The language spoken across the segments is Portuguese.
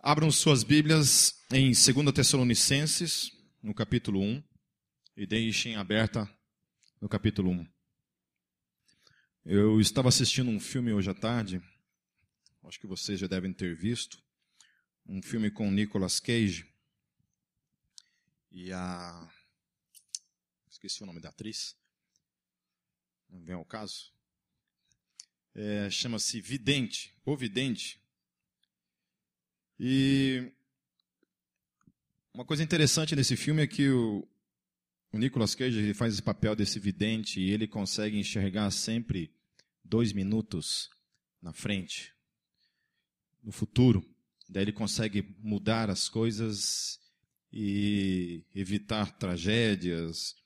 Abram suas Bíblias em 2 Tessalonicenses, no capítulo 1, e deixem aberta no capítulo 1. Eu estava assistindo um filme hoje à tarde, acho que vocês já devem ter visto, um filme com Nicolas Cage e a. Esqueci o nome da atriz, não vem ao caso. É, Chama-se Vidente, O Vidente. E uma coisa interessante nesse filme é que o, o Nicolas Cage ele faz esse papel desse vidente e ele consegue enxergar sempre dois minutos na frente, no futuro. Daí ele consegue mudar as coisas e evitar tragédias.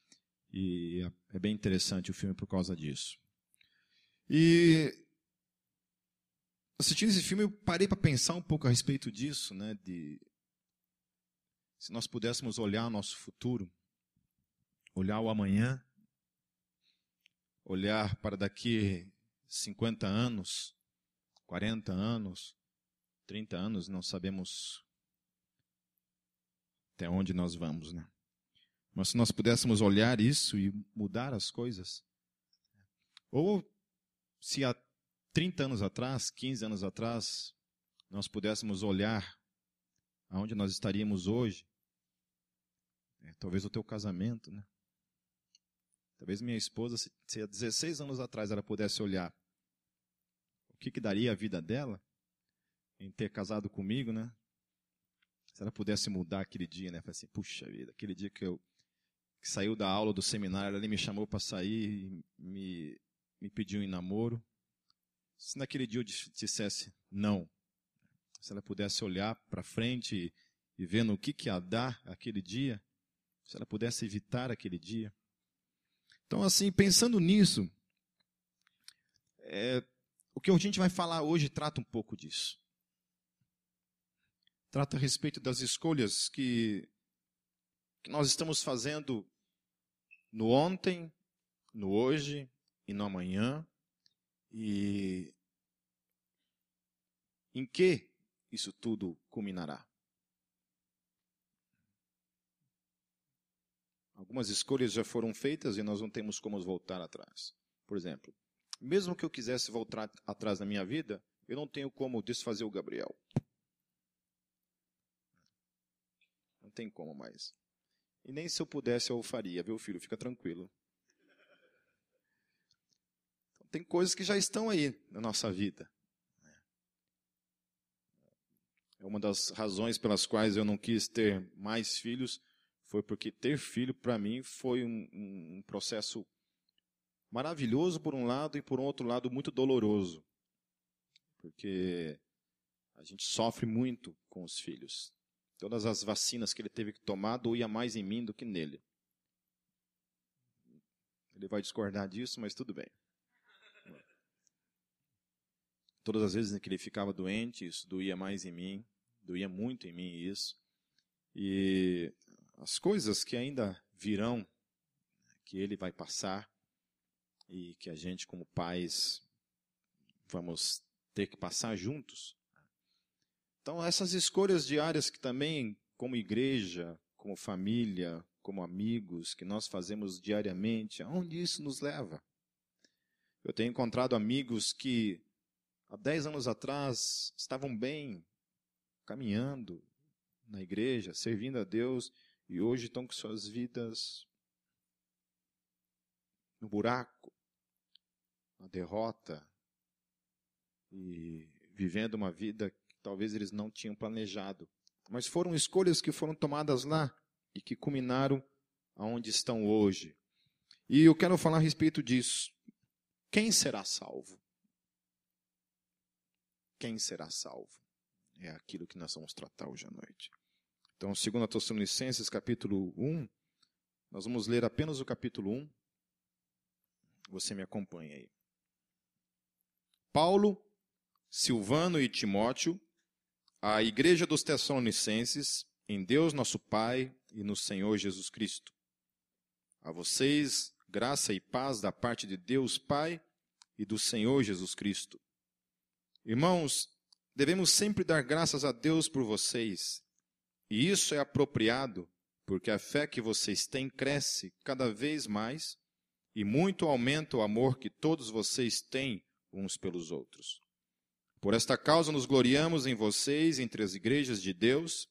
E é bem interessante o filme por causa disso. E assistindo esse filme, eu parei para pensar um pouco a respeito disso, né? De se nós pudéssemos olhar nosso futuro, olhar o amanhã, olhar para daqui 50 anos, 40 anos, 30 anos, não sabemos até onde nós vamos, né? Mas se nós pudéssemos olhar isso e mudar as coisas, ou se há 30 anos atrás, 15 anos atrás, nós pudéssemos olhar aonde nós estaríamos hoje, é, talvez o teu casamento, né? Talvez minha esposa, se, se há 16 anos atrás ela pudesse olhar, o que, que daria a vida dela em ter casado comigo, né? Se ela pudesse mudar aquele dia, né? Falei assim, puxa vida, aquele dia que eu que saiu da aula do seminário, ela me chamou para sair me, me pediu em namoro. Se naquele dia eu dissesse não, se ela pudesse olhar para frente e, ver no que, que ia dar aquele dia, se ela pudesse evitar aquele dia. Então, assim, pensando nisso, é, o que a gente vai falar hoje trata um pouco disso. Trata a respeito das escolhas que, que nós estamos fazendo no ontem, no hoje e no amanhã, e em que isso tudo culminará? Algumas escolhas já foram feitas e nós não temos como voltar atrás. Por exemplo, mesmo que eu quisesse voltar atrás na minha vida, eu não tenho como desfazer o Gabriel. Não tem como mais. E nem se eu pudesse eu faria, viu, filho? Fica tranquilo. Tem coisas que já estão aí na nossa vida. É uma das razões pelas quais eu não quis ter mais filhos, foi porque ter filho para mim foi um, um, processo maravilhoso por um lado e por um outro lado muito doloroso. Porque a gente sofre muito com os filhos. Todas as vacinas que ele teve que tomar doía mais em mim do que nele. Ele vai discordar disso, mas tudo bem. Todas as vezes que ele ficava doente, isso doía mais em mim, doía muito em mim isso. E as coisas que ainda virão, que ele vai passar, e que a gente, como pais, vamos ter que passar juntos. Então, essas escolhas diárias que também, como igreja, como família, como amigos, que nós fazemos diariamente, aonde isso nos leva? Eu tenho encontrado amigos que há dez anos atrás estavam bem, caminhando na igreja, servindo a Deus, e hoje estão com suas vidas no buraco, na derrota, e vivendo uma vida que talvez eles não tinham planejado. Mas foram escolhas que foram tomadas lá e que culminaram aonde estão hoje. E eu quero falar a respeito disso. Quem será salvo? Quem será salvo? É aquilo que nós vamos tratar hoje à noite. Então, 2 Tessalonicenses, capítulo 1, nós vamos ler apenas o capítulo 1. Você me acompanha aí. Paulo, Silvano e Timóteo, a igreja dos Tessalonicenses, em Deus nosso Pai e no Senhor Jesus Cristo. A vocês, graça e paz da parte de Deus Pai e do Senhor Jesus Cristo. Irmãos, devemos sempre dar graças a Deus por vocês. E isso é apropriado, porque a fé que vocês têm cresce cada vez mais e muito aumenta o amor que todos vocês têm uns pelos outros. Por esta causa nos gloriamos em vocês entre as igrejas de Deus,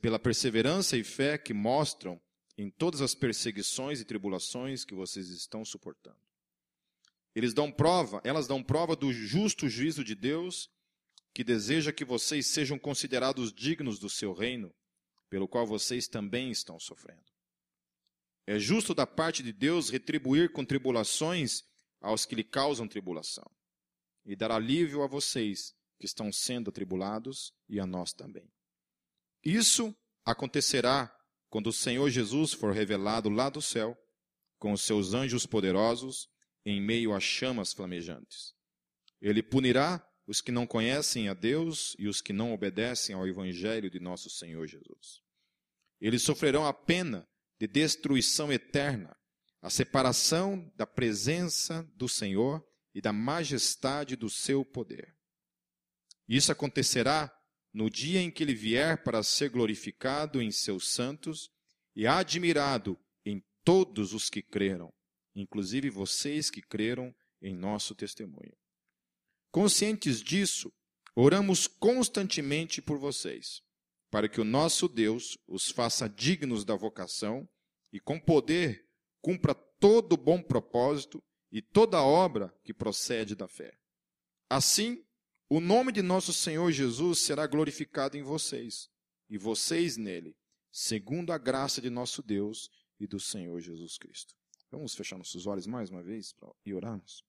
pela perseverança e fé que mostram em todas as perseguições e tribulações que vocês estão suportando. Eles dão prova, elas dão prova do justo juízo de Deus, que deseja que vocês sejam considerados dignos do seu reino, pelo qual vocês também estão sofrendo. É justo da parte de Deus retribuir com tribulações aos que lhe causam tribulação, e dar alívio a vocês que estão sendo atribulados e a nós também. Isso acontecerá quando o Senhor Jesus for revelado lá do céu, com os seus anjos poderosos, em meio a chamas flamejantes. Ele punirá os que não conhecem a Deus e os que não obedecem ao Evangelho de nosso Senhor Jesus. Eles sofrerão a pena de destruição eterna, a separação da presença do Senhor e da majestade do seu poder. Isso acontecerá no dia em que ele vier para ser glorificado em seus santos e admirado em todos os que creram inclusive vocês que creram em nosso testemunho. Conscientes disso, oramos constantemente por vocês, para que o nosso Deus os faça dignos da vocação e com poder cumpra todo bom propósito e toda obra que procede da fé. Assim, o nome de nosso Senhor Jesus será glorificado em vocês, e vocês nele, segundo a graça de nosso Deus e do Senhor Jesus Cristo. Vamos fechar nossos olhos mais uma vez e orarmos?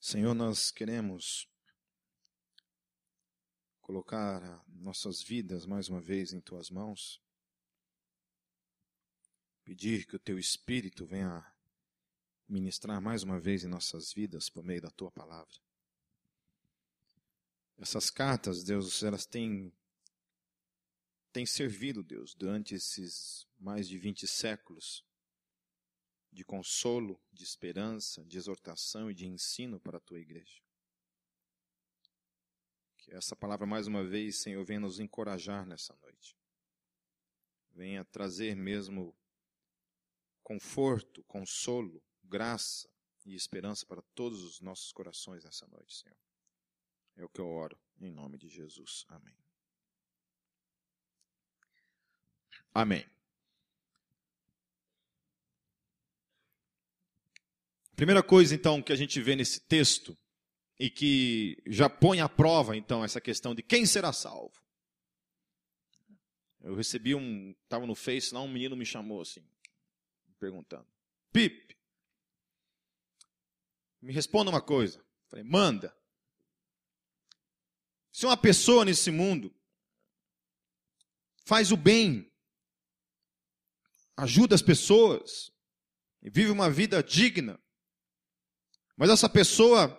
Senhor, nós queremos colocar nossas vidas mais uma vez em tuas mãos, pedir que o teu Espírito venha ministrar mais uma vez em nossas vidas por meio da tua palavra. Essas cartas, Deus, elas têm, têm servido, Deus, durante esses mais de 20 séculos de consolo, de esperança, de exortação e de ensino para a tua igreja. Que essa palavra, mais uma vez, Senhor, venha nos encorajar nessa noite. Venha trazer mesmo conforto, consolo, graça e esperança para todos os nossos corações nessa noite, Senhor. É o que eu oro, em nome de Jesus. Amém. Amém. Primeira coisa, então, que a gente vê nesse texto, e que já põe à prova, então, essa questão de quem será salvo. Eu recebi um. Estava no Face lá, um menino me chamou assim, perguntando: Pipe, me responda uma coisa. Falei, manda. Se uma pessoa nesse mundo faz o bem, ajuda as pessoas, vive uma vida digna, mas essa pessoa,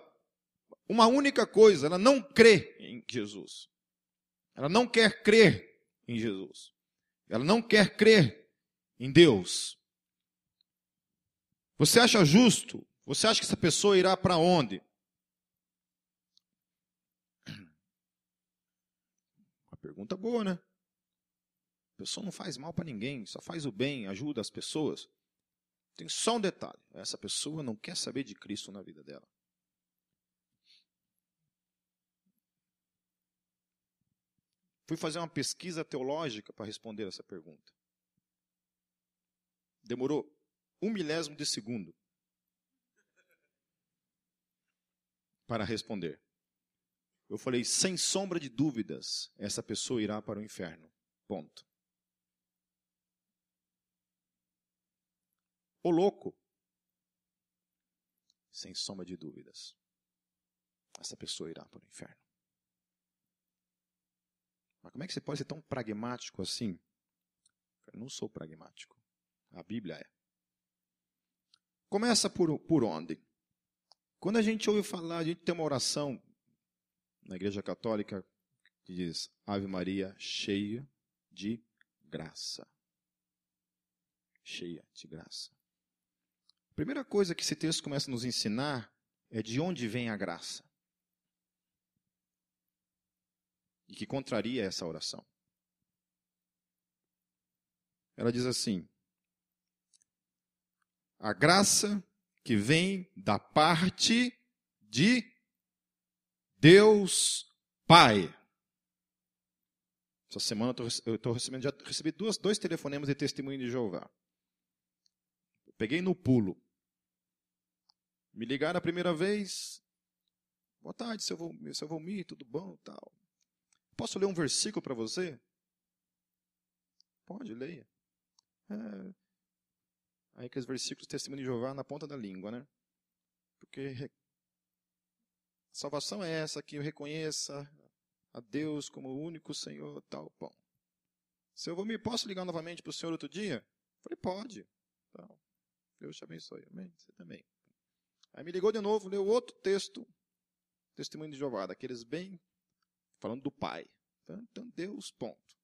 uma única coisa, ela não crê em Jesus. Ela não quer crer em Jesus. Ela não quer crer em Deus. Você acha justo? Você acha que essa pessoa irá para onde? Pergunta boa, né? A pessoa não faz mal para ninguém, só faz o bem, ajuda as pessoas. Tem só um detalhe: essa pessoa não quer saber de Cristo na vida dela. Fui fazer uma pesquisa teológica para responder essa pergunta. Demorou um milésimo de segundo para responder. Eu falei, sem sombra de dúvidas, essa pessoa irá para o inferno. Ponto. O louco, sem sombra de dúvidas, essa pessoa irá para o inferno. Mas como é que você pode ser tão pragmático assim? Eu não sou pragmático. A Bíblia é. Começa por, por onde? Quando a gente ouve falar, a gente tem uma oração na Igreja Católica que diz Ave Maria cheia de graça. cheia de graça. A primeira coisa que esse texto começa a nos ensinar é de onde vem a graça. E que contraria essa oração. Ela diz assim: a graça que vem da parte de Deus Pai. Essa semana eu estou recebendo, já recebi duas, dois telefonemas de testemunho de Jeová. Peguei no pulo. Me ligaram a primeira vez. Boa tarde, seu Volmir, seu Volmir tudo bom? Tal. Posso ler um versículo para você? Pode, leia. É, aí que os versículos testemunho de Jeová na ponta da língua, né? Porque a salvação é essa, que eu reconheça a Deus como o único Senhor, tal, bom. Seu Volmir, posso ligar novamente para o senhor outro dia? Falei, pode. Então, Deus te abençoe. Amém? Você também. Aí me ligou de novo, leu outro texto, testemunho de Jeová, daqueles bem, falando do Pai. Então, então Deus, ponto.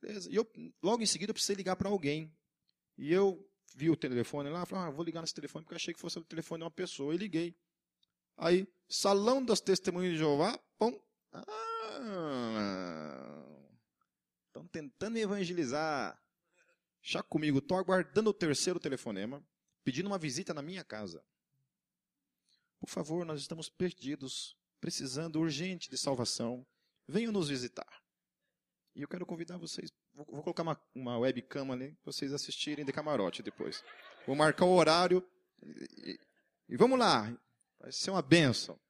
Beleza. E eu, logo em seguida, eu precisei ligar para alguém. E eu vi o telefone lá, falei, ah, vou ligar nesse telefone, porque eu achei que fosse o telefone de uma pessoa. E liguei. Aí, Salão das Testemunhas de Jeová. Ah, estão tentando me evangelizar. Já comigo, estou aguardando o terceiro telefonema, pedindo uma visita na minha casa. Por favor, nós estamos perdidos, precisando urgente de salvação. Venham nos visitar. E eu quero convidar vocês. Vou, vou colocar uma, uma webcam ali para vocês assistirem de camarote depois. Vou marcar o horário. E, e, e vamos lá. Vai ser uma benção.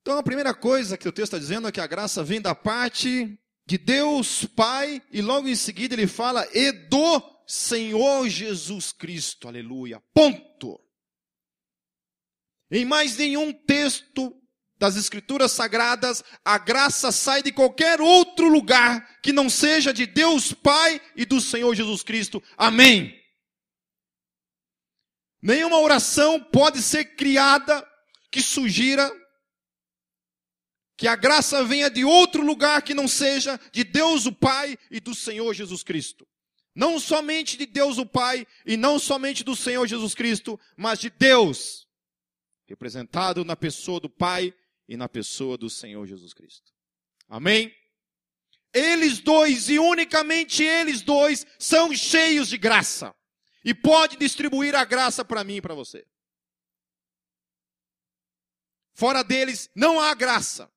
Então a primeira coisa que o texto está dizendo é que a graça vem da parte de Deus Pai, e logo em seguida ele fala, e do Senhor Jesus Cristo. Aleluia. Ponto. Em mais nenhum texto das Escrituras Sagradas, a graça sai de qualquer outro lugar que não seja de Deus Pai e do Senhor Jesus Cristo. Amém. Nenhuma oração pode ser criada que sugira que a graça venha de outro lugar que não seja de Deus o Pai e do Senhor Jesus Cristo. Não somente de Deus o Pai e não somente do Senhor Jesus Cristo, mas de Deus representado na pessoa do Pai e na pessoa do Senhor Jesus Cristo. Amém? Eles dois e unicamente eles dois são cheios de graça e pode distribuir a graça para mim e para você. Fora deles não há graça.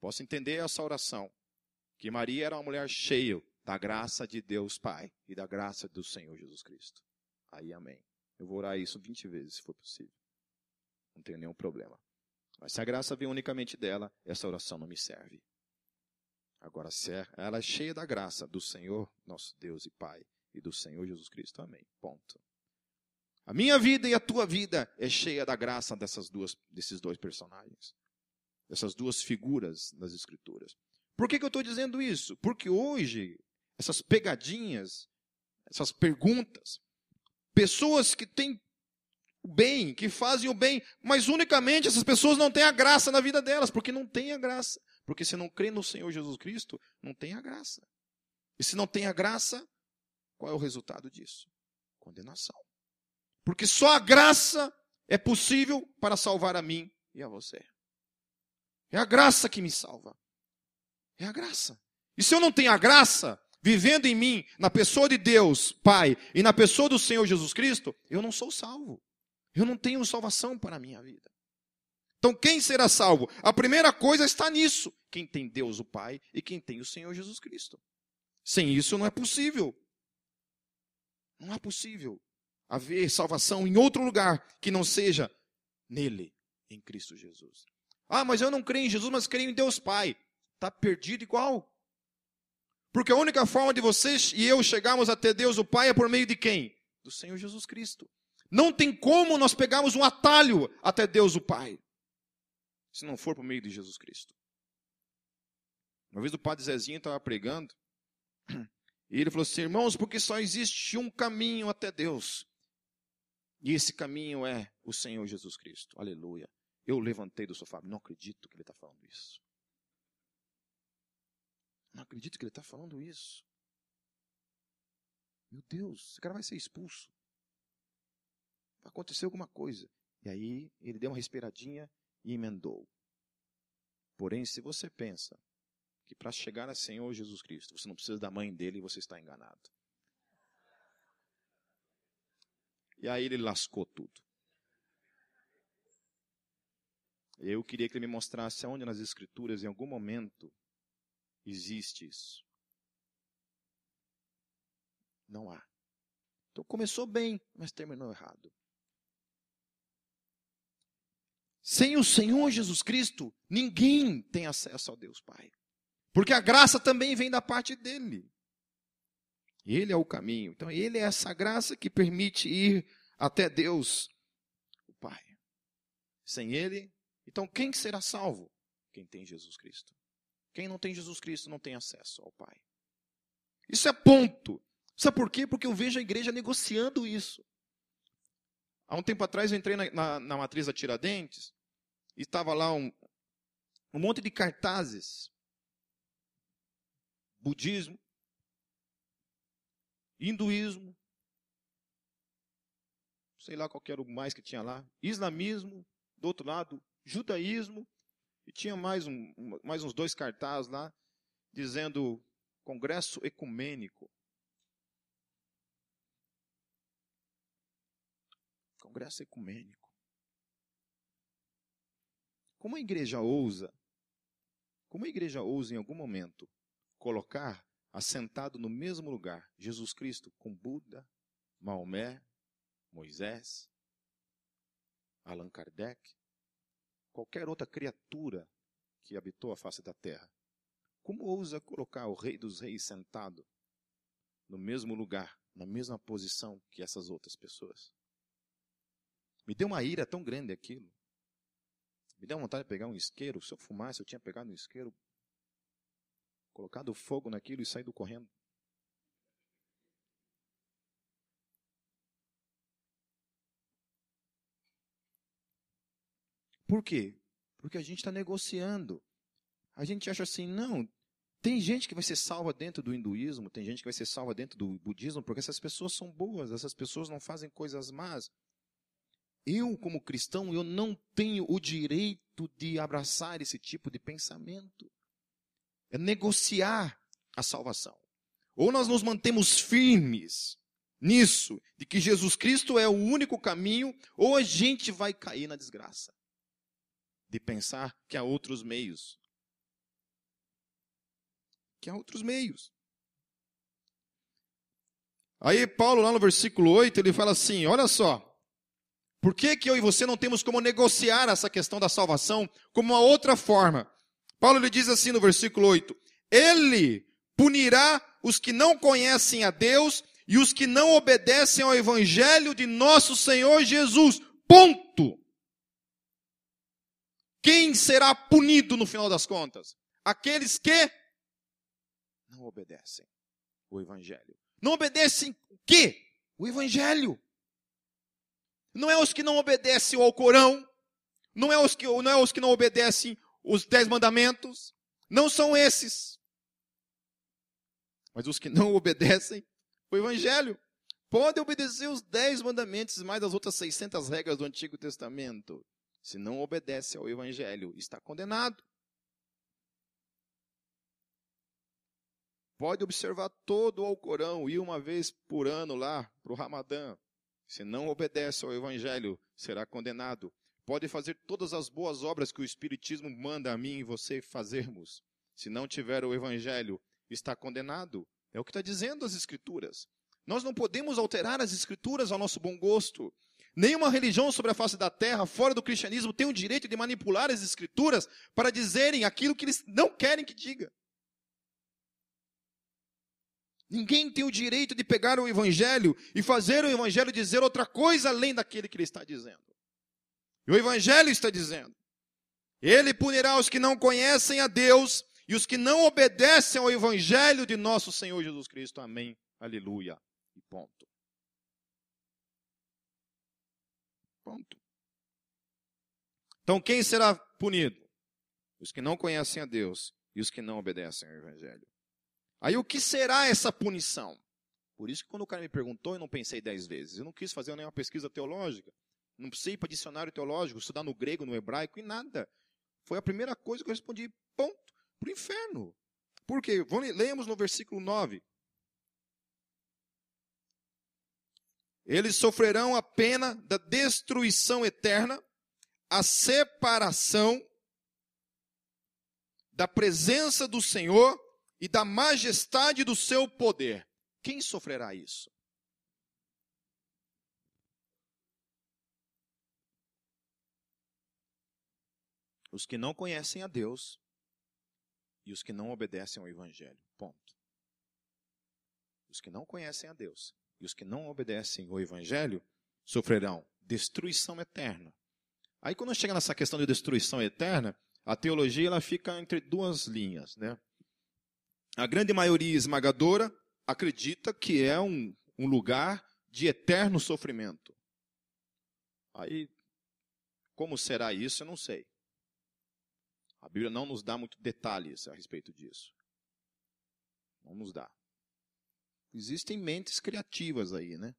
Posso entender essa oração, que Maria era uma mulher cheia da graça de Deus Pai e da graça do Senhor Jesus Cristo. Aí, amém. Eu vou orar isso 20 vezes, se for possível. Não tenho nenhum problema. Mas se a graça vem unicamente dela, essa oração não me serve. Agora, se é, ela é cheia da graça do Senhor, nosso Deus e Pai, e do Senhor Jesus Cristo, amém. Ponto. A minha vida e a tua vida é cheia da graça dessas duas, desses dois personagens, dessas duas figuras das Escrituras. Por que, que eu estou dizendo isso? Porque hoje, essas pegadinhas, essas perguntas, Pessoas que têm o bem, que fazem o bem, mas unicamente essas pessoas não têm a graça na vida delas, porque não tem a graça. Porque se não crê no Senhor Jesus Cristo, não tem a graça. E se não tem a graça, qual é o resultado disso? Condenação. Porque só a graça é possível para salvar a mim e a você. É a graça que me salva. É a graça. E se eu não tenho a graça, vivendo em mim, na pessoa de Deus, Pai, e na pessoa do Senhor Jesus Cristo, eu não sou salvo. Eu não tenho salvação para a minha vida. Então, quem será salvo? A primeira coisa está nisso: quem tem Deus, o Pai, e quem tem o Senhor Jesus Cristo. Sem isso não é possível. Não é possível haver salvação em outro lugar que não seja nele, em Cristo Jesus. Ah, mas eu não creio em Jesus, mas creio em Deus Pai. Está perdido igual. Porque a única forma de vocês e eu chegarmos até Deus o Pai é por meio de quem? Do Senhor Jesus Cristo. Não tem como nós pegarmos um atalho até Deus o Pai, se não for por meio de Jesus Cristo. Uma vez o padre Zezinho estava pregando, e ele falou assim: irmãos, porque só existe um caminho até Deus, e esse caminho é o Senhor Jesus Cristo. Aleluia. Eu levantei do sofá, não acredito que ele está falando isso. Não acredito que ele está falando isso. Meu Deus, esse cara vai ser expulso. Vai acontecer alguma coisa. E aí ele deu uma respiradinha e emendou. Porém, se você pensa que para chegar a Senhor Jesus Cristo, você não precisa da mãe dele, você está enganado. E aí ele lascou tudo. Eu queria que ele me mostrasse aonde nas Escrituras, em algum momento, existe isso. Não há. Então começou bem, mas terminou errado. Sem o Senhor Jesus Cristo, ninguém tem acesso ao Deus Pai. Porque a graça também vem da parte dele. Ele é o caminho. Então, ele é essa graça que permite ir até Deus, o Pai. Sem ele, então quem será salvo? Quem tem Jesus Cristo. Quem não tem Jesus Cristo não tem acesso ao Pai. Isso é ponto. Sabe por quê? Porque eu vejo a igreja negociando isso. Há um tempo atrás eu entrei na, na, na matriz da Tiradentes estava lá um, um monte de cartazes. Budismo, hinduísmo, sei lá qual era o mais que tinha lá, islamismo, do outro lado, judaísmo, e tinha mais, um, mais uns dois cartazes lá, dizendo Congresso Ecumênico. Congresso Ecumênico. Como a igreja ousa, como a igreja ousa em algum momento colocar assentado no mesmo lugar Jesus Cristo com Buda, Maomé, Moisés, Allan Kardec, qualquer outra criatura que habitou a face da terra. Como ousa colocar o Rei dos Reis sentado no mesmo lugar, na mesma posição que essas outras pessoas? Me deu uma ira tão grande aquilo. Me deu vontade de pegar um isqueiro. Se eu fumasse, eu tinha pegado um isqueiro, colocado fogo naquilo e saído correndo. Por quê? Porque a gente está negociando. A gente acha assim, não, tem gente que vai ser salva dentro do hinduísmo, tem gente que vai ser salva dentro do budismo, porque essas pessoas são boas, essas pessoas não fazem coisas más. Eu, como cristão, eu não tenho o direito de abraçar esse tipo de pensamento. É negociar a salvação. Ou nós nos mantemos firmes nisso, de que Jesus Cristo é o único caminho, ou a gente vai cair na desgraça de pensar que há outros meios. Que há outros meios. Aí Paulo, lá no versículo 8, ele fala assim: olha só. Por que, que eu e você não temos como negociar essa questão da salvação como uma outra forma? Paulo lhe diz assim no versículo 8: Ele punirá os que não conhecem a Deus e os que não obedecem ao evangelho de nosso Senhor Jesus. Ponto. Quem será punido no final das contas? Aqueles que não obedecem o Evangelho. Não obedecem o quê? O Evangelho. Não é os que não obedecem ao Corão, não é os que não, é os que não obedecem os dez mandamentos, não são esses. Mas os que não obedecem o Evangelho. Podem obedecer os dez mandamentos mais as outras 600 regras do Antigo Testamento. Se não obedece ao Evangelho, está condenado. Pode observar todo o Alcorão, ir uma vez por ano lá para o Ramadã. Se não obedece ao Evangelho, será condenado. Pode fazer todas as boas obras que o Espiritismo manda a mim e você fazermos. Se não tiver o Evangelho, está condenado. É o que está dizendo as Escrituras. Nós não podemos alterar as Escrituras ao nosso bom gosto. Nenhuma religião sobre a face da terra, fora do cristianismo, tem o direito de manipular as escrituras para dizerem aquilo que eles não querem que diga. Ninguém tem o direito de pegar o evangelho e fazer o evangelho dizer outra coisa além daquele que ele está dizendo. E o evangelho está dizendo: Ele punirá os que não conhecem a Deus e os que não obedecem ao evangelho de nosso Senhor Jesus Cristo. Amém. Aleluia. E ponto. Ponto. Então, quem será punido? Os que não conhecem a Deus e os que não obedecem ao Evangelho. Aí o que será essa punição? Por isso que quando o cara me perguntou, eu não pensei dez vezes. Eu não quis fazer nenhuma pesquisa teológica. Não precisei ir para dicionário teológico, estudar no grego, no hebraico e nada. Foi a primeira coisa que eu respondi, ponto, para o inferno. Por quê? Lemos no versículo 9. Eles sofrerão a pena da destruição eterna, a separação da presença do Senhor e da majestade do seu poder. Quem sofrerá isso? Os que não conhecem a Deus e os que não obedecem ao Evangelho. Ponto. Os que não conhecem a Deus e os que não obedecem ao Evangelho sofrerão destruição eterna. Aí quando chega nessa questão de destruição eterna, a teologia ela fica entre duas linhas. Né? A grande maioria esmagadora acredita que é um, um lugar de eterno sofrimento. Aí, como será isso, eu não sei. A Bíblia não nos dá muito detalhes a respeito disso. Não nos dá. Existem mentes criativas aí, né?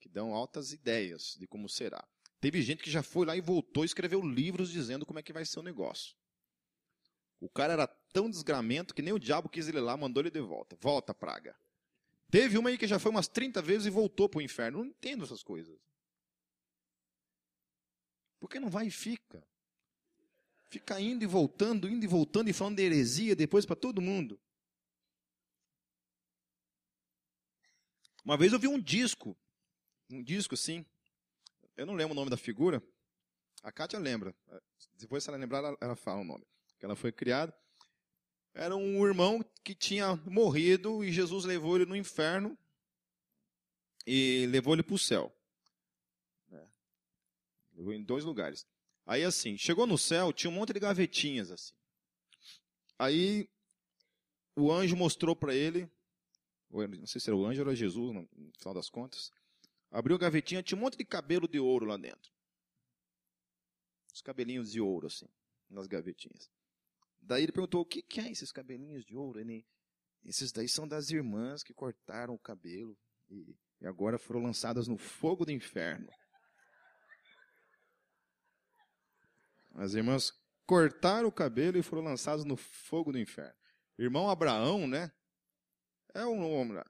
Que dão altas ideias de como será. Teve gente que já foi lá e voltou e escreveu livros dizendo como é que vai ser o negócio. O cara era tão desgramento que nem o diabo quis ele lá, mandou ele de volta. Volta, praga. Teve uma aí que já foi umas 30 vezes e voltou para o inferno. Não entendo essas coisas. Por que não vai e fica? Fica indo e voltando, indo e voltando e falando de heresia depois para todo mundo. Uma vez eu vi um disco, um disco assim, eu não lembro o nome da figura, a Kátia lembra, depois se ela lembrar ela, ela fala o nome, que ela foi criada. Era um irmão que tinha morrido e Jesus levou ele no inferno e levou ele para o céu. É. Levou em dois lugares. Aí assim, chegou no céu, tinha um monte de gavetinhas assim. Aí o anjo mostrou para ele não sei se era o anjo ou era Jesus, no final das contas. Abriu a gavetinha, tinha um monte de cabelo de ouro lá dentro. Os cabelinhos de ouro, assim, nas gavetinhas. Daí ele perguntou, o que, que é esses cabelinhos de ouro? Ele, esses daí são das irmãs que cortaram o cabelo e, e agora foram lançadas no fogo do inferno. As irmãs cortaram o cabelo e foram lançadas no fogo do inferno. Irmão Abraão, né? É um homem lá.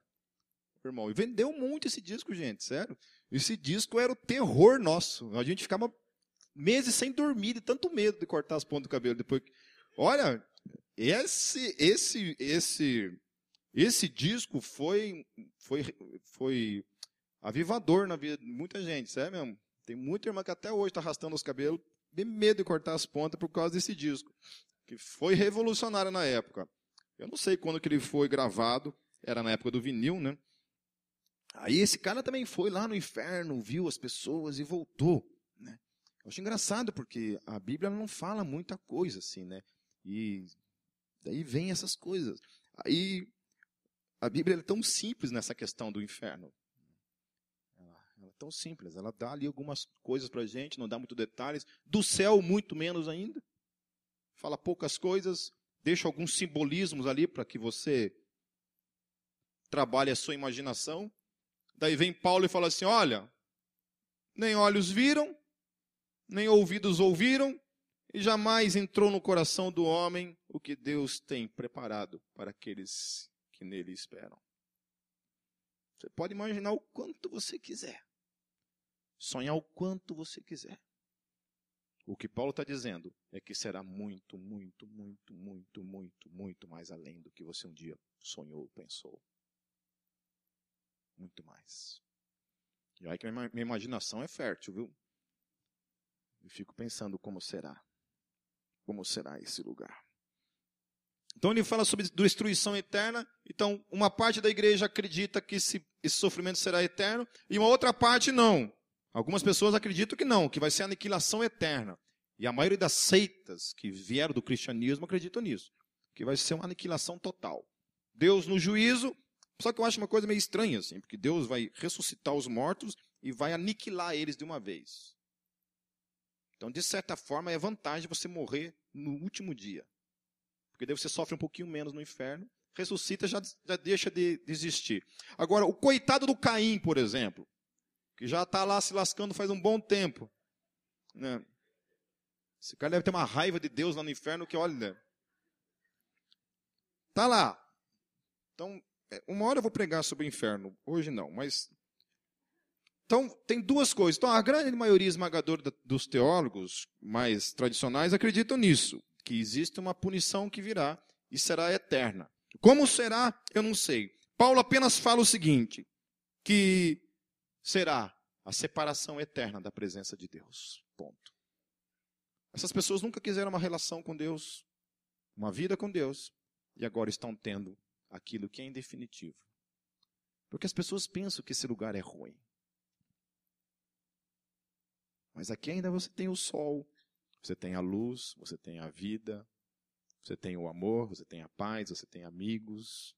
Irmão, e vendeu muito esse disco, gente, sério. Esse disco era o terror nosso. A gente ficava meses sem dormir, de tanto medo de cortar as pontas do cabelo. Depois, olha, esse, esse, esse, esse disco foi, foi, foi avivador na vida de muita gente, sério mesmo. Tem muita irmã que até hoje está arrastando os cabelos de medo de cortar as pontas por causa desse disco, que foi revolucionário na época. Eu não sei quando que ele foi gravado, era na época do vinil, né? Aí esse cara também foi lá no inferno, viu as pessoas e voltou, né? Eu acho engraçado porque a Bíblia não fala muita coisa assim, né? E daí vem essas coisas. Aí a Bíblia é tão simples nessa questão do inferno. Ela, ela é tão simples, ela dá ali algumas coisas para a gente, não dá muito detalhes. Do céu, muito menos ainda. Fala poucas coisas, deixa alguns simbolismos ali para que você trabalhe a sua imaginação. Daí vem Paulo e fala assim: olha, nem olhos viram, nem ouvidos ouviram, e jamais entrou no coração do homem o que Deus tem preparado para aqueles que nele esperam. Você pode imaginar o quanto você quiser, sonhar o quanto você quiser. O que Paulo está dizendo é que será muito, muito, muito, muito, muito, muito mais além do que você um dia sonhou, pensou muito mais. E aí que minha imaginação é fértil, viu? E fico pensando como será. Como será esse lugar. Então ele fala sobre destruição eterna. Então, uma parte da igreja acredita que esse, esse sofrimento será eterno, e uma outra parte não. Algumas pessoas acreditam que não, que vai ser aniquilação eterna. E a maioria das seitas que vieram do cristianismo acreditam nisso, que vai ser uma aniquilação total. Deus no juízo só que eu acho uma coisa meio estranha, assim, porque Deus vai ressuscitar os mortos e vai aniquilar eles de uma vez. Então, de certa forma, é vantagem você morrer no último dia. Porque daí você sofre um pouquinho menos no inferno, ressuscita, já, já deixa de, existir. Agora, o coitado do Caim, por exemplo, que já está lá se lascando faz um bom tempo. Né? Esse cara deve ter uma raiva de Deus lá no inferno que, olha, tá lá. Então, é, uma hora eu vou pregar sobre o inferno, hoje não, mas então, tem duas coisas. Então, a grande maioria esmagadora dos teólogos mais tradicionais acreditam nisso, que existe uma punição que virá e será eterna. Como será? Eu não sei. Paulo apenas fala o seguinte: que será a separação eterna da presença de Deus. Ponto. Essas pessoas nunca quiseram uma relação com Deus, uma vida com Deus, e agora estão tendo aquilo que é indefinitivo. Porque as pessoas pensam que esse lugar é ruim. Mas aqui ainda você tem o sol, você tem a luz, você tem a vida, você tem o amor, você tem a paz, você tem amigos.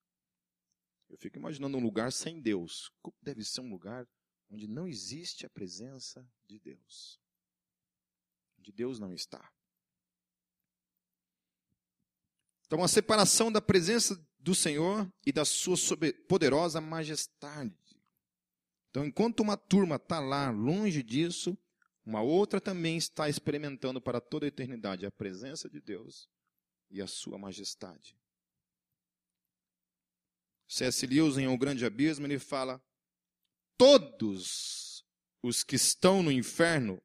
Eu fico imaginando um lugar sem Deus. Como deve ser um lugar onde não existe a presença de Deus? Onde Deus não está. Então, a separação da presença do Senhor e da sua poderosa majestade. Então, enquanto uma turma está lá longe disso, uma outra também está experimentando para toda a eternidade a presença de Deus e a sua majestade. C.S. Lewis, em O Grande Abismo, ele fala: Todos os que estão no inferno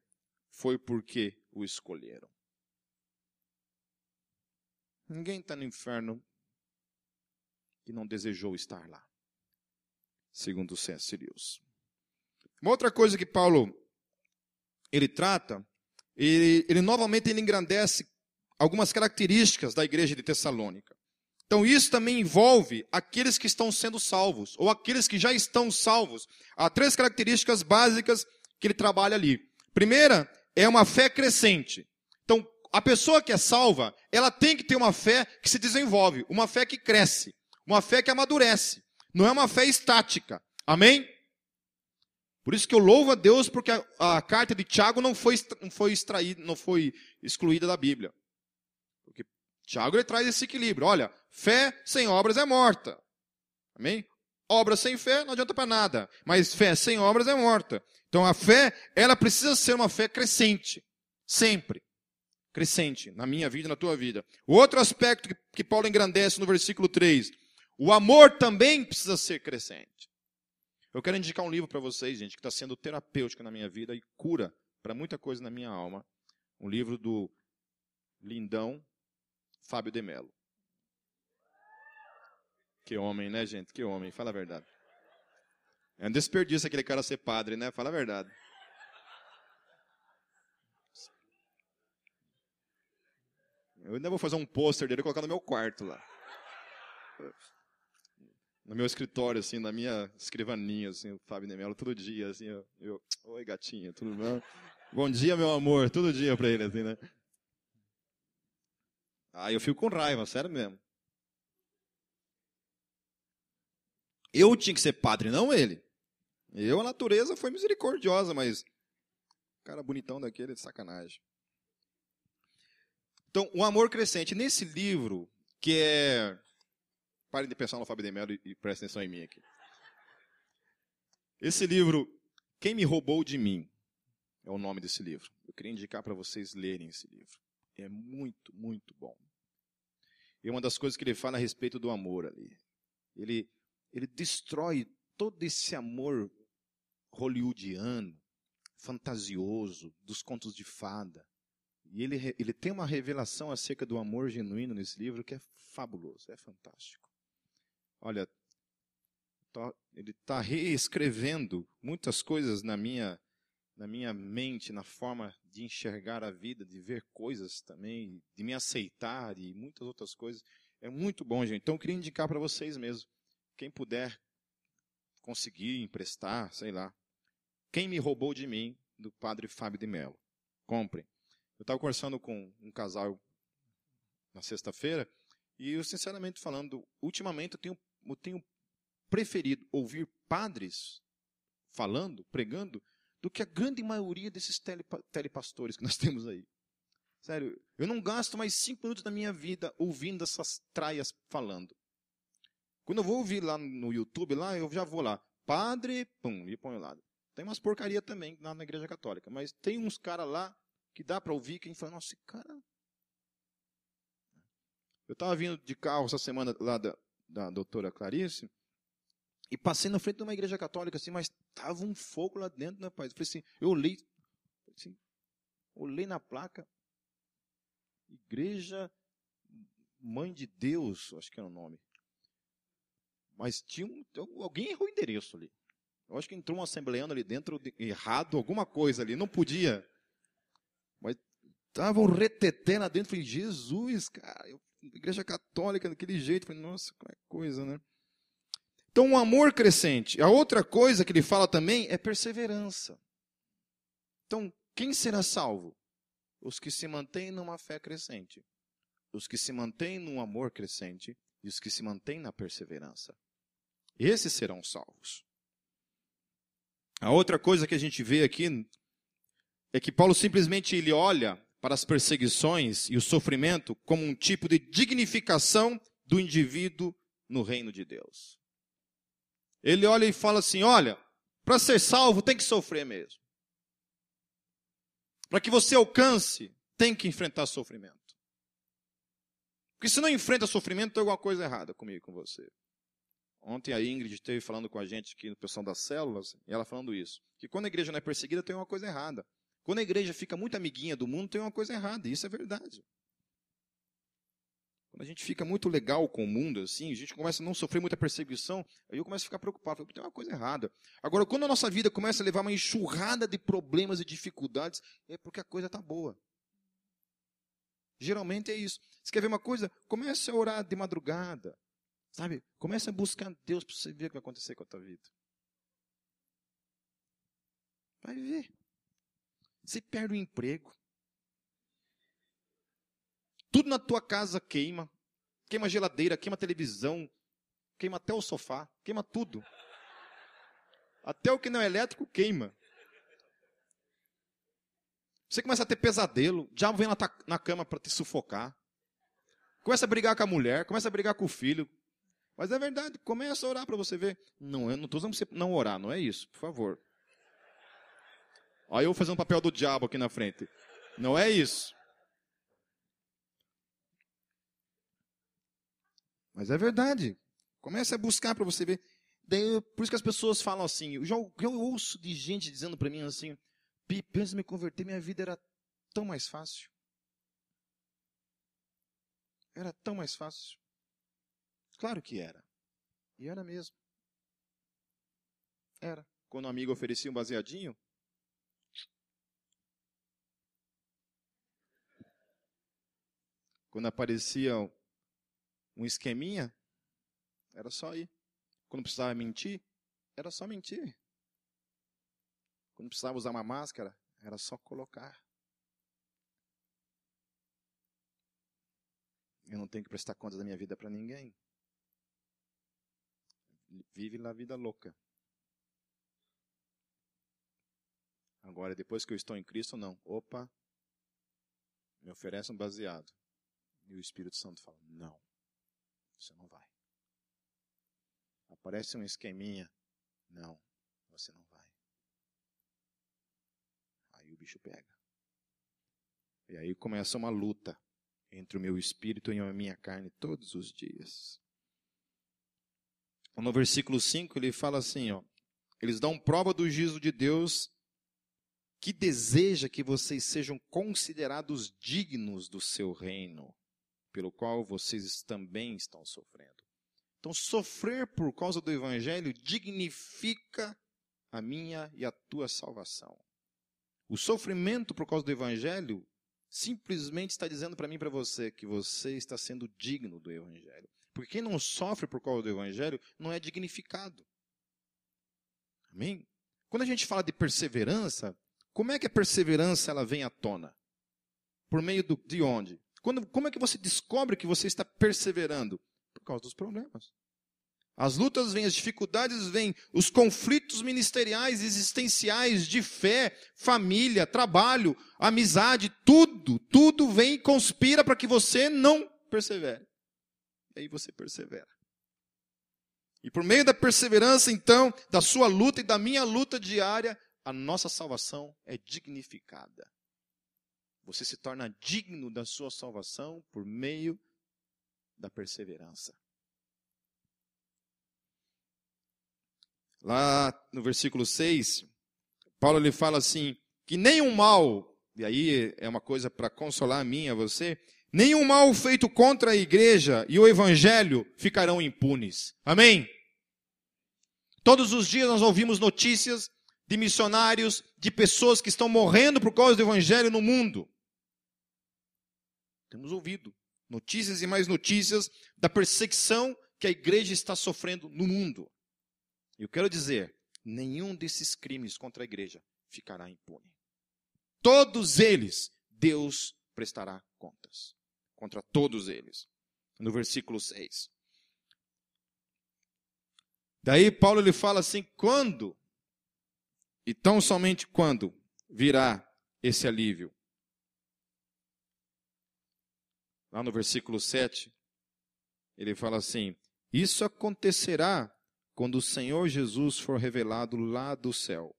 foi porque o escolheram. Ninguém está no inferno que não desejou estar lá, segundo C.S. Lewis. Uma outra coisa que Paulo ele trata, ele, ele novamente ele engrandece algumas características da igreja de Tessalônica. Então isso também envolve aqueles que estão sendo salvos, ou aqueles que já estão salvos. Há três características básicas que ele trabalha ali. Primeira é uma fé crescente. Então, a pessoa que é salva, ela tem que ter uma fé que se desenvolve, uma fé que cresce, uma fé que amadurece. Não é uma fé estática. Amém? Por isso que eu louvo a Deus porque a, a carta de Tiago não foi, não foi extraída, não foi excluída da Bíblia. Porque Tiago ele traz esse equilíbrio. Olha, fé sem obras é morta. Amém? Obra sem fé não adianta para nada. Mas fé sem obras é morta. Então a fé, ela precisa ser uma fé crescente. Sempre. Crescente. Na minha vida, na tua vida. Outro aspecto que, que Paulo engrandece no versículo 3. O amor também precisa ser crescente. Eu quero indicar um livro para vocês, gente, que está sendo terapêutico na minha vida e cura para muita coisa na minha alma. Um livro do lindão Fábio de Mello. Que homem, né, gente? Que homem, fala a verdade. É um desperdício aquele cara ser padre, né? Fala a verdade. Eu ainda vou fazer um pôster dele e colocar no meu quarto lá no meu escritório, assim, na minha escrivaninha, assim, o Fábio Nemelo, todo dia, assim, eu, eu, oi gatinha, tudo bom? Bom dia, meu amor, todo dia pra ele, assim, né? Aí eu fico com raiva, sério mesmo. Eu tinha que ser padre, não ele. Eu, a natureza foi misericordiosa, mas cara bonitão daquele, de sacanagem. Então, o amor crescente. Nesse livro, que é Parem de pensar no Fábio de Mello e, prestem atenção em mim aqui. Esse livro, Quem Me Roubou de Mim, é o nome desse livro. Eu queria indicar para vocês lerem esse livro. É muito, muito bom. E uma das coisas que ele fala a respeito do amor ali. Ele, ele destrói todo esse amor hollywoodiano, fantasioso, dos contos de fada. E ele, ele tem uma revelação acerca do amor genuíno nesse livro que é fabuloso, é fantástico. Olha, ele está reescrevendo muitas coisas na minha, na minha mente, na forma de enxergar a vida, de ver coisas também, de me aceitar e muitas outras coisas. É muito bom, gente. Então, eu queria indicar para vocês mesmo. Quem puder conseguir emprestar, sei lá. Quem me roubou de mim, do padre Fábio de Mello. Comprem. Eu estava conversando com um casal na sexta-feira, e eu, sinceramente falando, ultimamente eu tenho eu tenho preferido ouvir padres falando, pregando, do que a grande maioria desses telepastores que nós temos aí. Sério, eu não gasto mais cinco minutos da minha vida ouvindo essas traias falando. Quando eu vou ouvir lá no YouTube, lá, eu já vou lá. Padre, pum, e põe lá. Tem umas porcaria também lá na igreja católica, mas tem uns caras lá que dá para ouvir, que a gente fala, nossa, cara. Eu estava vindo de carro essa semana lá da, da doutora Clarice, e passei na frente de uma igreja católica, assim, mas tava um fogo lá dentro, né, pai? Eu falei assim, eu olhei, assim, olhei na placa, Igreja Mãe de Deus, acho que era o nome. Mas tinha um, alguém errou o endereço ali. Eu acho que entrou um assembleano ali dentro, de, errado, alguma coisa ali, não podia. Mas tava um reteté lá dentro, falei, Jesus, cara, eu, igreja católica daquele jeito, falei, nossa, que coisa, né? Então, um amor crescente. A outra coisa que ele fala também é perseverança. Então, quem será salvo? Os que se mantêm numa fé crescente, os que se mantêm num amor crescente e os que se mantêm na perseverança. Esses serão salvos. A outra coisa que a gente vê aqui é que Paulo simplesmente ele olha para as perseguições e o sofrimento como um tipo de dignificação do indivíduo no reino de Deus. Ele olha e fala assim: olha, para ser salvo tem que sofrer mesmo. Para que você alcance, tem que enfrentar sofrimento. Porque se não enfrenta sofrimento, tem alguma coisa errada comigo com você. Ontem a Ingrid esteve falando com a gente aqui no pessoal das células, e ela falando isso. Que quando a igreja não é perseguida, tem uma coisa errada. Quando a igreja fica muito amiguinha do mundo, tem uma coisa errada. E isso é verdade. Quando a gente fica muito legal com o mundo, assim, a gente começa a não sofrer muita perseguição, aí eu começo a ficar preocupado, tem uma coisa errada. Agora, quando a nossa vida começa a levar uma enxurrada de problemas e dificuldades, é porque a coisa está boa. Geralmente é isso. Você quer ver uma coisa? Comece a orar de madrugada. Sabe? Comece a buscar Deus para você ver o que vai acontecer com a tua vida. Vai ver. Você perde o emprego. Tudo na tua casa queima. Queima geladeira, queima televisão, queima até o sofá, queima tudo. Até o que não é elétrico queima. Você começa a ter pesadelo, o diabo vem na, na cama para te sufocar. Começa a brigar com a mulher, começa a brigar com o filho. Mas é verdade, começa a orar para você ver. Não, eu não estou dizendo para você não orar, não é isso, por favor. Olha eu fazendo o papel do diabo aqui na frente. Não é isso. Mas é verdade. Comece a buscar para você ver. Daí, por isso que as pessoas falam assim. Eu já eu ouço de gente dizendo para mim assim: pensa em me converter, minha vida era tão mais fácil. Era tão mais fácil. Claro que era. E era mesmo. Era. Quando um amigo oferecia um baseadinho, quando aparecia um esqueminha, era só ir. Quando precisava mentir, era só mentir. Quando precisava usar uma máscara, era só colocar. Eu não tenho que prestar contas da minha vida para ninguém. Vive na vida louca. Agora, depois que eu estou em Cristo, não. Opa, me oferece um baseado. E o Espírito Santo fala: não. Você não vai. Aparece um esqueminha. Não, você não vai. Aí o bicho pega. E aí começa uma luta entre o meu espírito e a minha carne todos os dias. No versículo 5 ele fala assim, ó, eles dão prova do juízo de Deus que deseja que vocês sejam considerados dignos do seu reino pelo qual vocês também estão sofrendo. Então, sofrer por causa do Evangelho dignifica a minha e a tua salvação. O sofrimento por causa do Evangelho simplesmente está dizendo para mim e para você que você está sendo digno do Evangelho. Porque quem não sofre por causa do Evangelho não é dignificado. Amém? Quando a gente fala de perseverança, como é que a perseverança ela vem à tona? Por meio do, de onde? Quando, como é que você descobre que você está perseverando? Por causa dos problemas. As lutas vêm, as dificuldades vêm, os conflitos ministeriais, existenciais, de fé, família, trabalho, amizade, tudo, tudo vem e conspira para que você não persevere. E aí você persevera. E por meio da perseverança, então, da sua luta e da minha luta diária, a nossa salvação é dignificada. Você se torna digno da sua salvação por meio da perseverança. Lá no versículo 6, Paulo lhe fala assim: que nenhum mal, e aí é uma coisa para consolar a mim a você, nenhum mal feito contra a igreja e o evangelho ficarão impunes. Amém? Todos os dias nós ouvimos notícias de missionários, de pessoas que estão morrendo por causa do evangelho no mundo. Temos ouvido notícias e mais notícias da perseguição que a igreja está sofrendo no mundo. Eu quero dizer, nenhum desses crimes contra a igreja ficará impune. Todos eles, Deus prestará contas. Contra todos eles. No versículo 6. Daí Paulo ele fala assim: quando, e tão somente quando, virá esse alívio? Lá no versículo 7, ele fala assim: Isso acontecerá quando o Senhor Jesus for revelado lá do céu,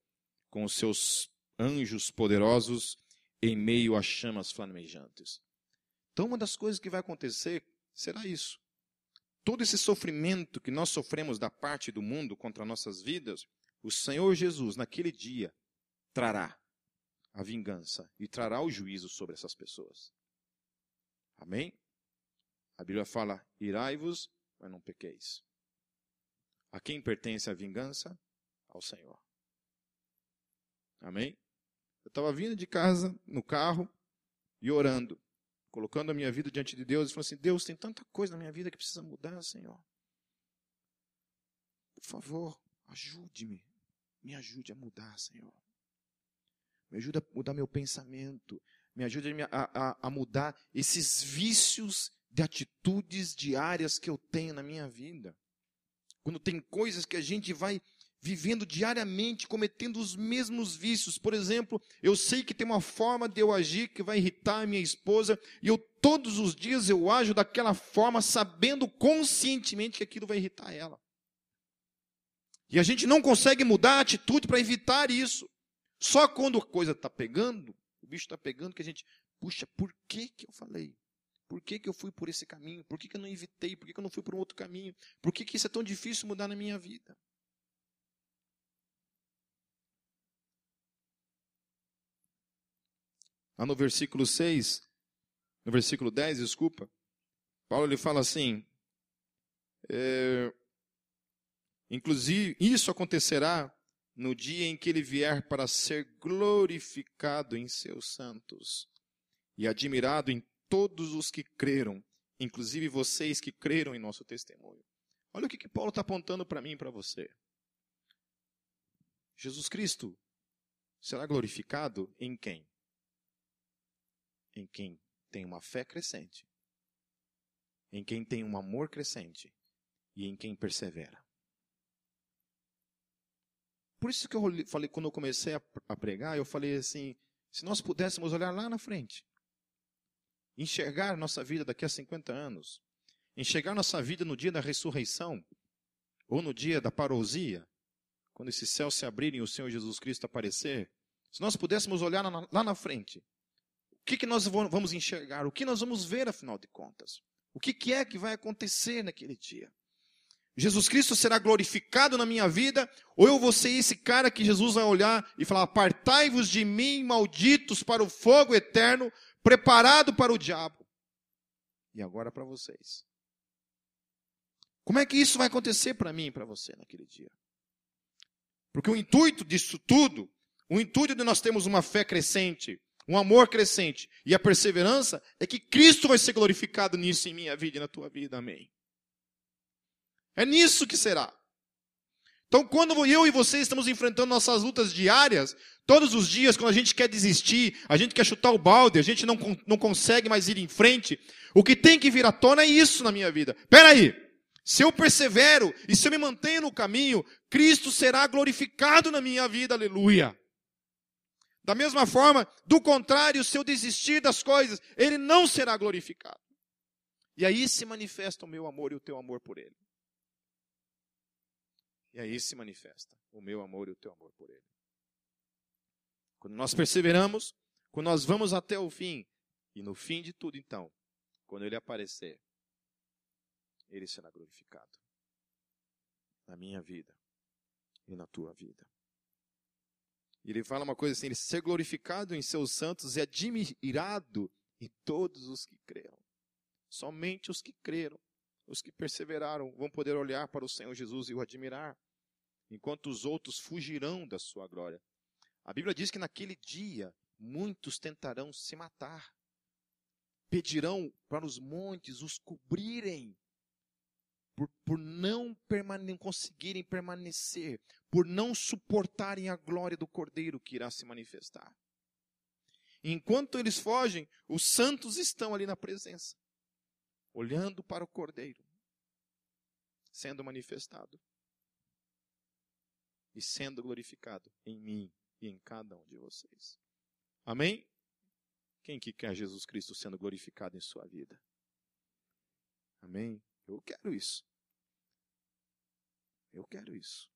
com os seus anjos poderosos em meio a chamas flamejantes. Então, uma das coisas que vai acontecer será isso todo esse sofrimento que nós sofremos da parte do mundo contra nossas vidas, o Senhor Jesus, naquele dia, trará a vingança e trará o juízo sobre essas pessoas. Amém? A Bíblia fala: irai-vos, mas não pequeis. A quem pertence a vingança? Ao Senhor. Amém? Eu estava vindo de casa, no carro, e orando colocando a minha vida diante de Deus e falando assim: Deus, tem tanta coisa na minha vida que precisa mudar, Senhor. Por favor, ajude-me. Me ajude a mudar, Senhor. Me ajude a mudar meu pensamento. Me ajude a, a, a mudar esses vícios de atitudes diárias que eu tenho na minha vida. Quando tem coisas que a gente vai vivendo diariamente, cometendo os mesmos vícios. Por exemplo, eu sei que tem uma forma de eu agir que vai irritar a minha esposa, e eu todos os dias eu ajo daquela forma, sabendo conscientemente que aquilo vai irritar ela. E a gente não consegue mudar a atitude para evitar isso. Só quando a coisa está pegando, o bicho está pegando, que a gente, puxa, por que, que eu falei? Por que, que eu fui por esse caminho? Por que, que eu não evitei? Por que, que eu não fui por um outro caminho? Por que, que isso é tão difícil mudar na minha vida? Lá no versículo 6, no versículo 10, desculpa, Paulo ele fala assim: é, inclusive, isso acontecerá no dia em que ele vier para ser glorificado em seus santos e admirado em todos os que creram, inclusive vocês que creram em nosso testemunho. Olha o que, que Paulo está apontando para mim e para você. Jesus Cristo será glorificado em quem? em quem tem uma fé crescente, em quem tem um amor crescente e em quem persevera. Por isso que eu falei, quando eu comecei a pregar, eu falei assim: se nós pudéssemos olhar lá na frente, enxergar nossa vida daqui a 50 anos, enxergar nossa vida no dia da ressurreição, ou no dia da parousia, quando esses céus se abrirem e o Senhor Jesus Cristo aparecer, se nós pudéssemos olhar lá na frente o que, que nós vamos enxergar? O que nós vamos ver, afinal de contas? O que, que é que vai acontecer naquele dia? Jesus Cristo será glorificado na minha vida, ou eu vou ser esse cara que Jesus vai olhar e falar: Apartai-vos de mim, malditos, para o fogo eterno, preparado para o diabo. E agora para vocês. Como é que isso vai acontecer para mim e para você naquele dia? Porque o intuito disso tudo, o intuito de nós termos uma fé crescente, um amor crescente e a perseverança, é que Cristo vai ser glorificado nisso em minha vida e na tua vida. Amém. É nisso que será. Então, quando eu e você estamos enfrentando nossas lutas diárias, todos os dias, quando a gente quer desistir, a gente quer chutar o balde, a gente não, não consegue mais ir em frente, o que tem que vir à tona é isso na minha vida. Peraí, se eu persevero e se eu me mantenho no caminho, Cristo será glorificado na minha vida, aleluia. Da mesma forma, do contrário, se eu desistir das coisas, ele não será glorificado. E aí se manifesta o meu amor e o teu amor por ele. E aí se manifesta o meu amor e o teu amor por Ele. Quando nós perseveramos, quando nós vamos até o fim, e no fim de tudo, então, quando Ele aparecer, Ele será glorificado na minha vida e na tua vida. Ele fala uma coisa assim: ele ser glorificado em seus santos e admirado em todos os que creram. Somente os que creram, os que perseveraram, vão poder olhar para o Senhor Jesus e o admirar, enquanto os outros fugirão da sua glória. A Bíblia diz que naquele dia muitos tentarão se matar, pedirão para os montes os cobrirem por, por não permane conseguirem permanecer, por não suportarem a glória do Cordeiro que irá se manifestar. Enquanto eles fogem, os santos estão ali na presença, olhando para o Cordeiro, sendo manifestado e sendo glorificado em mim e em cada um de vocês. Amém? Quem que quer Jesus Cristo sendo glorificado em sua vida? Amém? Eu quero isso. Eu quero isso.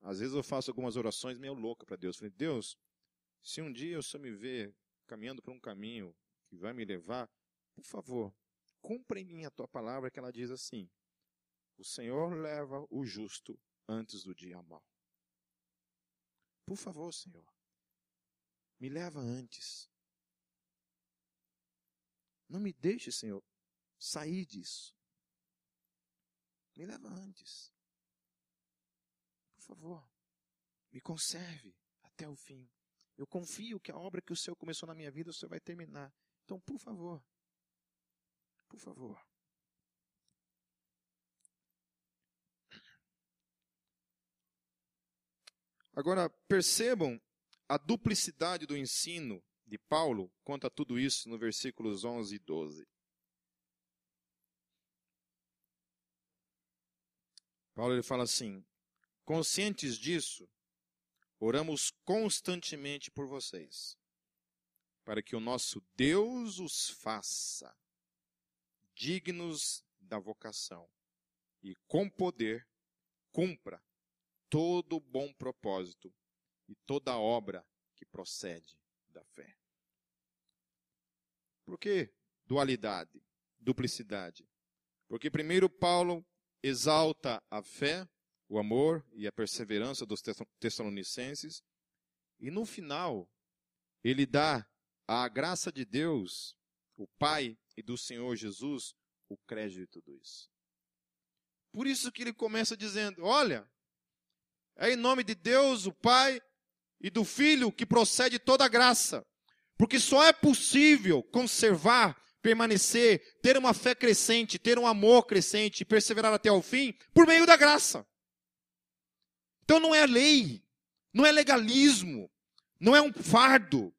Às vezes eu faço algumas orações meio loucas para Deus. Falei, Deus, se um dia o Senhor me ver caminhando por um caminho que vai me levar, por favor, cumpra em mim a tua palavra que ela diz assim: O Senhor leva o justo antes do dia mau. Por favor, Senhor, me leva antes. Não me deixe, Senhor, sair disso. Me leva antes. Por favor, me conserve até o fim. Eu confio que a obra que o Senhor começou na minha vida, o Senhor vai terminar. Então, por favor, por favor. Agora, percebam a duplicidade do ensino de Paulo quanto a tudo isso no versículos 11 e 12. Paulo ele fala assim: conscientes disso, oramos constantemente por vocês, para que o nosso Deus os faça dignos da vocação e com poder cumpra todo bom propósito e toda obra que procede da fé. Por que dualidade, duplicidade? Porque primeiro Paulo exalta a fé, o amor e a perseverança dos Tessalonicenses, e no final, ele dá à graça de Deus, o Pai e do Senhor Jesus, o crédito de tudo isso. Por isso que ele começa dizendo: Olha, é em nome de Deus, o Pai, e do Filho que procede toda a graça. Porque só é possível conservar permanecer, ter uma fé crescente, ter um amor crescente, perseverar até o fim, por meio da graça. Então não é lei, não é legalismo, não é um fardo,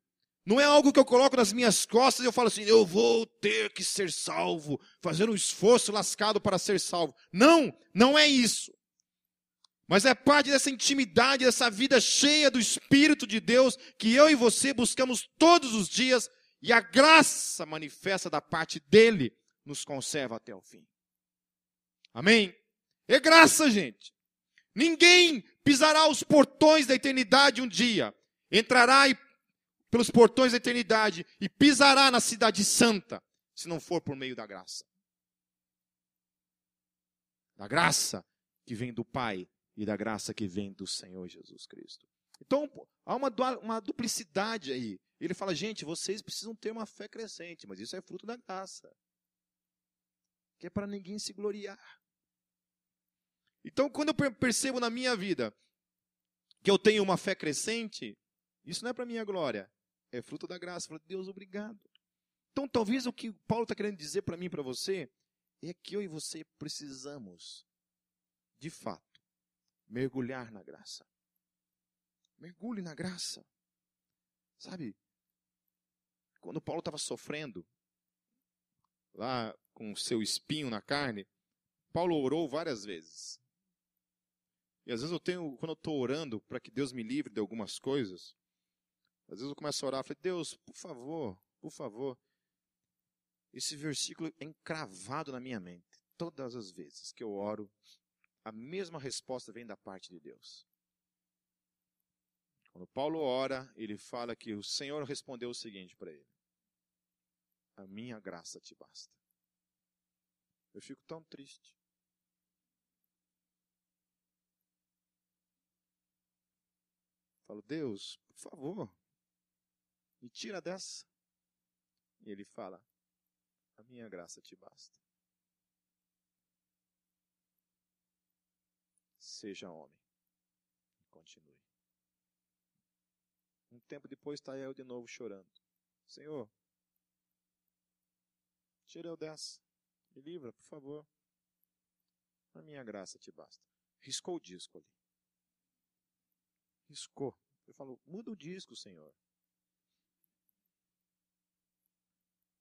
não é algo que eu coloco nas minhas costas e eu falo assim, eu vou ter que ser salvo, fazer um esforço lascado para ser salvo. Não, não é isso. Mas é parte dessa intimidade, dessa vida cheia do Espírito de Deus que eu e você buscamos todos os dias e a graça manifesta da parte dele nos conserva até o fim. Amém? É graça, gente. Ninguém pisará os portões da eternidade um dia. Entrará pelos portões da eternidade e pisará na cidade santa, se não for por meio da graça. Da graça que vem do Pai e da graça que vem do Senhor Jesus Cristo. Então, há uma, uma duplicidade aí. Ele fala, gente, vocês precisam ter uma fé crescente, mas isso é fruto da graça. Que é para ninguém se gloriar. Então, quando eu percebo na minha vida que eu tenho uma fé crescente, isso não é para minha glória, é fruto da graça. Eu falo, Deus, obrigado. Então, talvez o que Paulo está querendo dizer para mim e para você é que eu e você precisamos, de fato, mergulhar na graça. Mergulhe na graça. Sabe? Quando Paulo estava sofrendo, lá com o seu espinho na carne, Paulo orou várias vezes. E às vezes eu tenho, quando eu estou orando para que Deus me livre de algumas coisas, às vezes eu começo a orar, falei, Deus, por favor, por favor. Esse versículo é encravado na minha mente. Todas as vezes que eu oro, a mesma resposta vem da parte de Deus. Quando Paulo ora, ele fala que o Senhor respondeu o seguinte para ele: A minha graça te basta. Eu fico tão triste. Falo, Deus, por favor, me tira dessa. E ele fala, a minha graça te basta. Seja homem. E continue. Um tempo depois está eu de novo chorando. Senhor, tira eu dessa. Me livra, por favor. A minha graça te basta. Riscou o disco ali. Riscou. Eu falo, muda o disco, Senhor.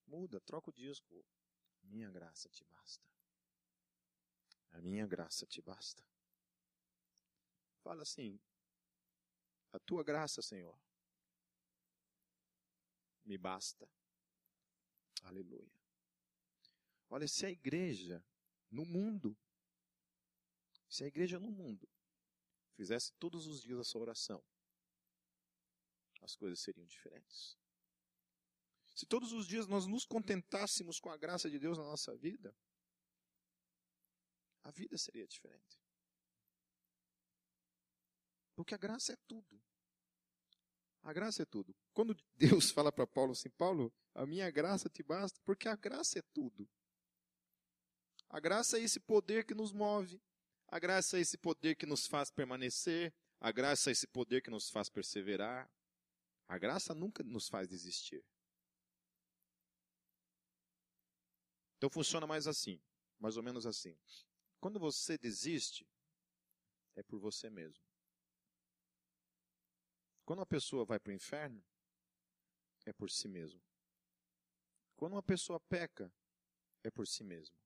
Muda, troca o disco. Minha graça te basta. A minha graça te basta. Fala assim, a tua graça, Senhor, me basta. Aleluia. Olha, se a igreja no mundo, se a igreja no mundo fizesse todos os dias essa oração, as coisas seriam diferentes. Se todos os dias nós nos contentássemos com a graça de Deus na nossa vida, a vida seria diferente. Porque a graça é tudo. A graça é tudo. Quando Deus fala para Paulo assim, Paulo, a minha graça te basta, porque a graça é tudo. A graça é esse poder que nos move. A graça é esse poder que nos faz permanecer. A graça é esse poder que nos faz perseverar. A graça nunca nos faz desistir. Então funciona mais assim, mais ou menos assim. Quando você desiste, é por você mesmo. Quando uma pessoa vai para o inferno, é por si mesmo. Quando uma pessoa peca, é por si mesmo.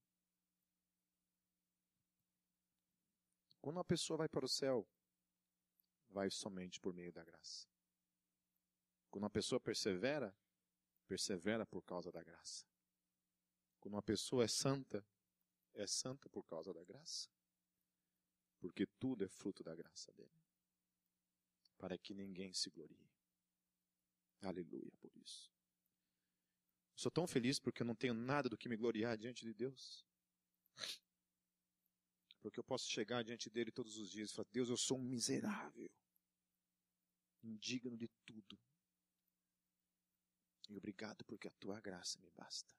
Quando uma pessoa vai para o céu, vai somente por meio da graça. Quando uma pessoa persevera, persevera por causa da graça. Quando uma pessoa é santa, é santa por causa da graça. Porque tudo é fruto da graça dele. Para que ninguém se glorie. Aleluia por isso. Sou tão feliz porque eu não tenho nada do que me gloriar diante de Deus. Porque eu posso chegar diante dele todos os dias e falar: Deus, eu sou um miserável, indigno de tudo. E obrigado porque a tua graça me basta.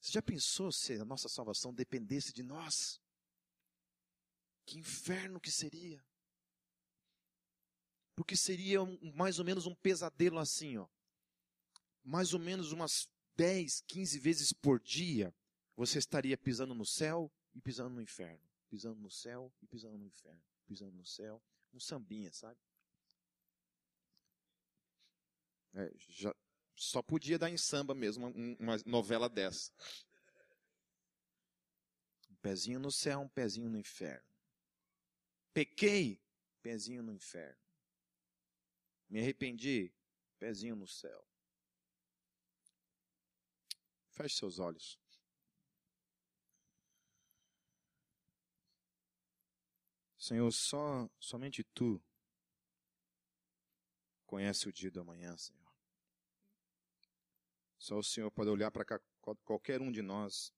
Você já pensou se a nossa salvação dependesse de nós? Que inferno que seria! Porque seria mais ou menos um pesadelo assim, ó. Mais ou menos umas 10, 15 vezes por dia, você estaria pisando no céu e pisando no inferno. Pisando no céu e pisando no inferno. Pisando no céu. Um sambinha, sabe? É, já, só podia dar em samba mesmo uma novela dessa. Um pezinho no céu, um pezinho no inferno. Pequei, pezinho no inferno. Me arrependi, pezinho no céu. Feche seus olhos. Senhor, só somente tu conhece o dia do amanhã, Senhor. Só o Senhor pode olhar para qualquer um de nós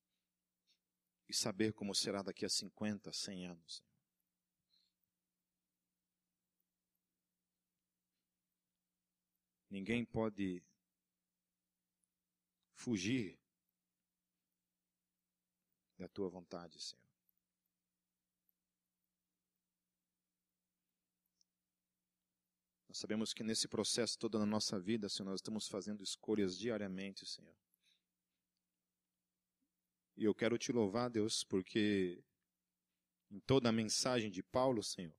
e saber como será daqui a 50, 100 anos. Ninguém pode fugir da tua vontade, Senhor. Nós sabemos que nesse processo todo na nossa vida, Senhor, nós estamos fazendo escolhas diariamente, Senhor. E eu quero te louvar, Deus, porque em toda a mensagem de Paulo, Senhor,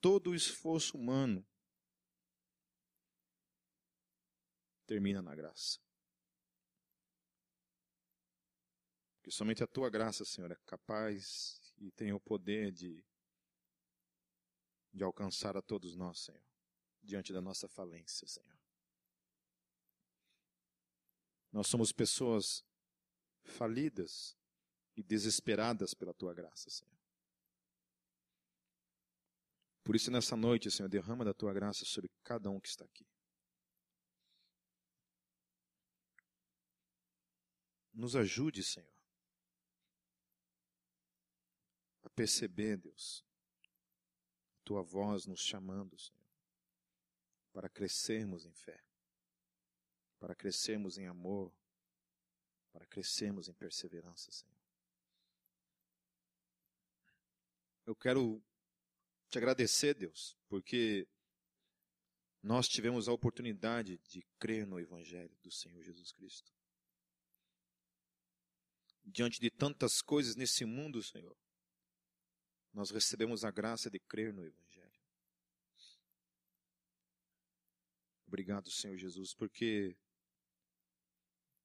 todo o esforço humano termina na graça. Porque somente a tua graça, Senhor, é capaz e tem o poder de de alcançar a todos nós, Senhor, diante da nossa falência, Senhor. Nós somos pessoas falidas e desesperadas pela tua graça, Senhor. Por isso, nessa noite, Senhor, derrama da tua graça sobre cada um que está aqui. Nos ajude, Senhor, a perceber, Deus, tua voz nos chamando, Senhor, para crescermos em fé, para crescermos em amor, para crescermos em perseverança, Senhor. Eu quero te agradecer, Deus, porque nós tivemos a oportunidade de crer no Evangelho do Senhor Jesus Cristo. Diante de tantas coisas nesse mundo, Senhor, nós recebemos a graça de crer no Evangelho. Obrigado, Senhor Jesus, porque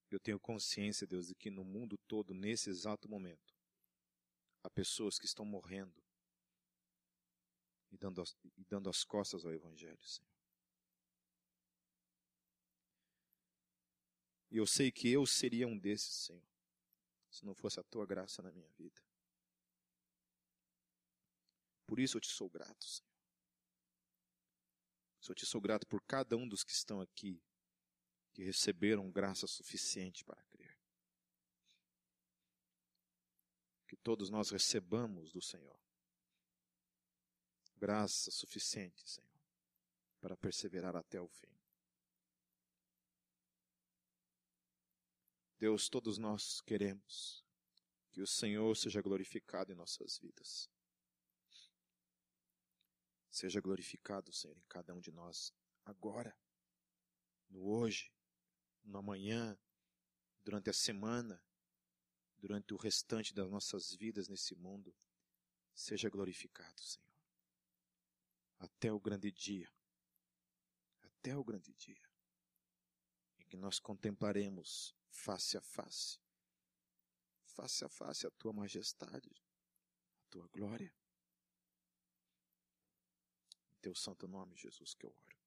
eu tenho consciência, Deus, de que no mundo todo, nesse exato momento, há pessoas que estão morrendo e dando as, e dando as costas ao Evangelho, Senhor. E eu sei que eu seria um desses, Senhor, se não fosse a tua graça na minha vida. Por isso eu te sou grato, Senhor. Eu te sou grato por cada um dos que estão aqui, que receberam graça suficiente para crer. Que todos nós recebamos do Senhor graça suficiente, Senhor, para perseverar até o fim. Deus, todos nós queremos que o Senhor seja glorificado em nossas vidas. Seja glorificado, Senhor, em cada um de nós, agora, no hoje, no amanhã, durante a semana, durante o restante das nossas vidas nesse mundo. Seja glorificado, Senhor. Até o grande dia. Até o grande dia. Em que nós contemplaremos face a face, face a face a tua majestade, a tua glória teu santo nome, Jesus, que eu oro.